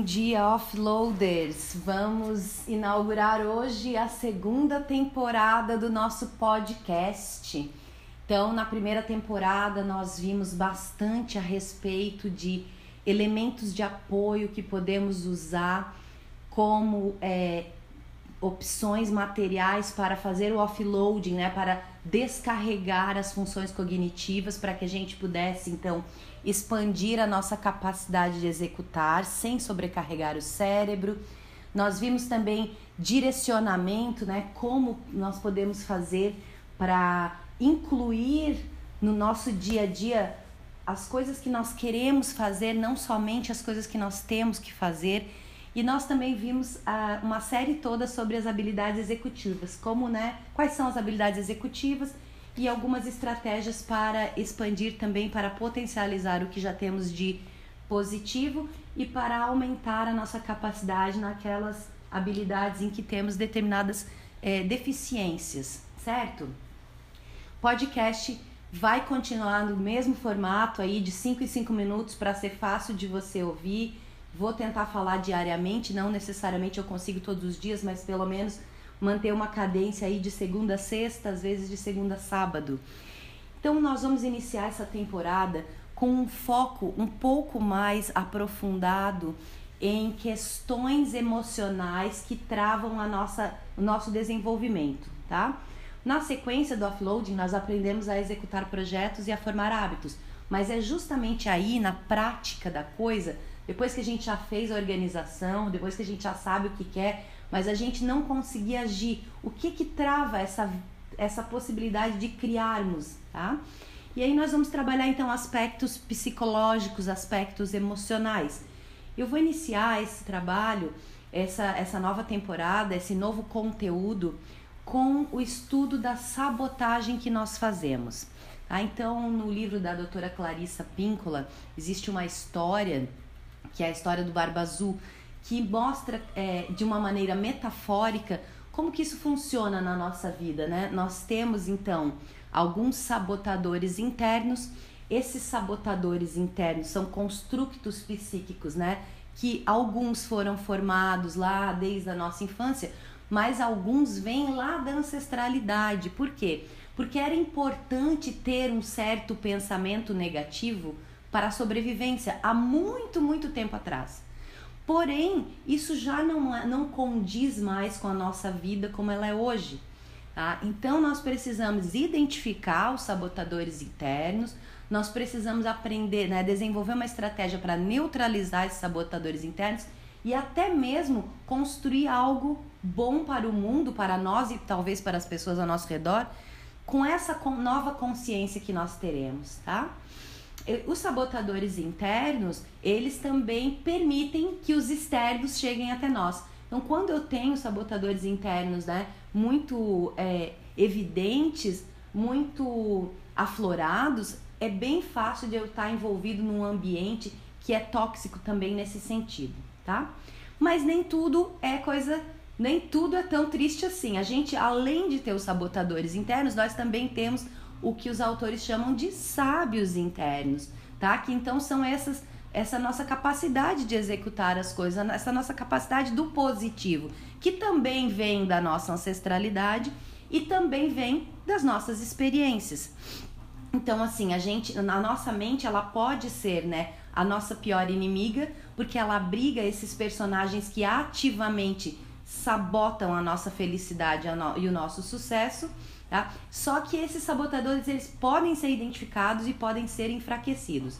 Bom dia, offloaders! Vamos inaugurar hoje a segunda temporada do nosso podcast. Então, na primeira temporada, nós vimos bastante a respeito de elementos de apoio que podemos usar como é, opções materiais para fazer o offloading, né, para descarregar as funções cognitivas para que a gente pudesse então expandir a nossa capacidade de executar sem sobrecarregar o cérebro. Nós vimos também direcionamento, né? Como nós podemos fazer para incluir no nosso dia a dia as coisas que nós queremos fazer, não somente as coisas que nós temos que fazer. E nós também vimos uh, uma série toda sobre as habilidades executivas, como, né, quais são as habilidades executivas e algumas estratégias para expandir também, para potencializar o que já temos de positivo e para aumentar a nossa capacidade naquelas habilidades em que temos determinadas é, deficiências, certo? Podcast vai continuar no mesmo formato aí de 5 em 5 minutos para ser fácil de você ouvir. Vou tentar falar diariamente, não necessariamente eu consigo todos os dias, mas pelo menos manter uma cadência aí de segunda a sexta, às vezes de segunda a sábado. Então nós vamos iniciar essa temporada com um foco um pouco mais aprofundado em questões emocionais que travam a nossa, o nosso desenvolvimento, tá? Na sequência do offloading, nós aprendemos a executar projetos e a formar hábitos, mas é justamente aí, na prática da coisa, depois que a gente já fez a organização, depois que a gente já sabe o que quer, mas a gente não conseguir agir. O que que trava essa, essa possibilidade de criarmos, tá? E aí nós vamos trabalhar então aspectos psicológicos, aspectos emocionais. Eu vou iniciar esse trabalho, essa, essa nova temporada, esse novo conteúdo com o estudo da sabotagem que nós fazemos. Tá? Então, no livro da doutora Clarissa Píncola, existe uma história, que é a história do Barba Azul, que mostra é, de uma maneira metafórica como que isso funciona na nossa vida, né? Nós temos então alguns sabotadores internos. Esses sabotadores internos são construtos psíquicos, né? Que alguns foram formados lá desde a nossa infância, mas alguns vêm lá da ancestralidade. Por quê? Porque era importante ter um certo pensamento negativo para a sobrevivência há muito, muito tempo atrás. Porém, isso já não, é, não condiz mais com a nossa vida como ela é hoje. Tá? Então, nós precisamos identificar os sabotadores internos, nós precisamos aprender, né, desenvolver uma estratégia para neutralizar esses sabotadores internos e até mesmo construir algo bom para o mundo, para nós e talvez para as pessoas ao nosso redor, com essa nova consciência que nós teremos, tá? Os sabotadores internos, eles também permitem que os externos cheguem até nós. Então, quando eu tenho sabotadores internos, né, muito é, evidentes, muito aflorados, é bem fácil de eu estar envolvido num ambiente que é tóxico também nesse sentido, tá? Mas nem tudo é coisa, nem tudo é tão triste assim. A gente, além de ter os sabotadores internos, nós também temos o que os autores chamam de sábios internos, tá? Que então são essas essa nossa capacidade de executar as coisas, essa nossa capacidade do positivo, que também vem da nossa ancestralidade e também vem das nossas experiências. Então, assim, a gente, a nossa mente, ela pode ser, né, a nossa pior inimiga, porque ela abriga esses personagens que ativamente sabotam a nossa felicidade e o nosso sucesso Tá? Só que esses sabotadores eles podem ser identificados e podem ser enfraquecidos.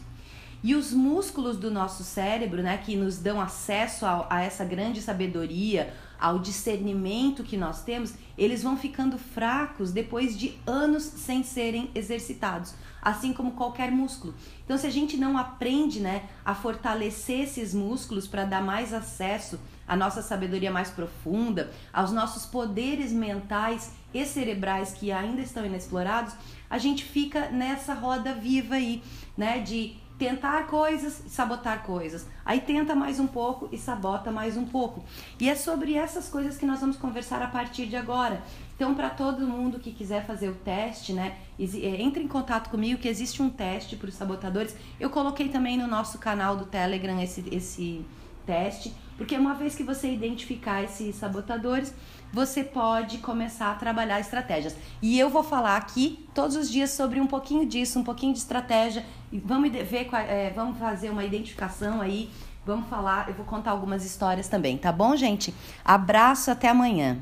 E os músculos do nosso cérebro, né, que nos dão acesso a, a, essa grande sabedoria, ao discernimento que nós temos, eles vão ficando fracos depois de anos sem serem exercitados, assim como qualquer músculo. Então, se a gente não aprende né, a fortalecer esses músculos para dar mais acesso à nossa sabedoria mais profunda, aos nossos poderes mentais e cerebrais que ainda estão inexplorados, a gente fica nessa roda viva aí, né, de tentar coisas e sabotar coisas. Aí tenta mais um pouco e sabota mais um pouco. E é sobre essas coisas que nós vamos conversar a partir de agora. Então, para todo mundo que quiser fazer o teste, né, é, entre em contato comigo que existe um teste para os sabotadores. Eu coloquei também no nosso canal do Telegram esse, esse teste, porque uma vez que você identificar esses sabotadores, você pode começar a trabalhar estratégias. E eu vou falar aqui todos os dias sobre um pouquinho disso, um pouquinho de estratégia. E vamos ver, é, vamos fazer uma identificação aí. Vamos falar, eu vou contar algumas histórias também, tá bom, gente? Abraço, até amanhã.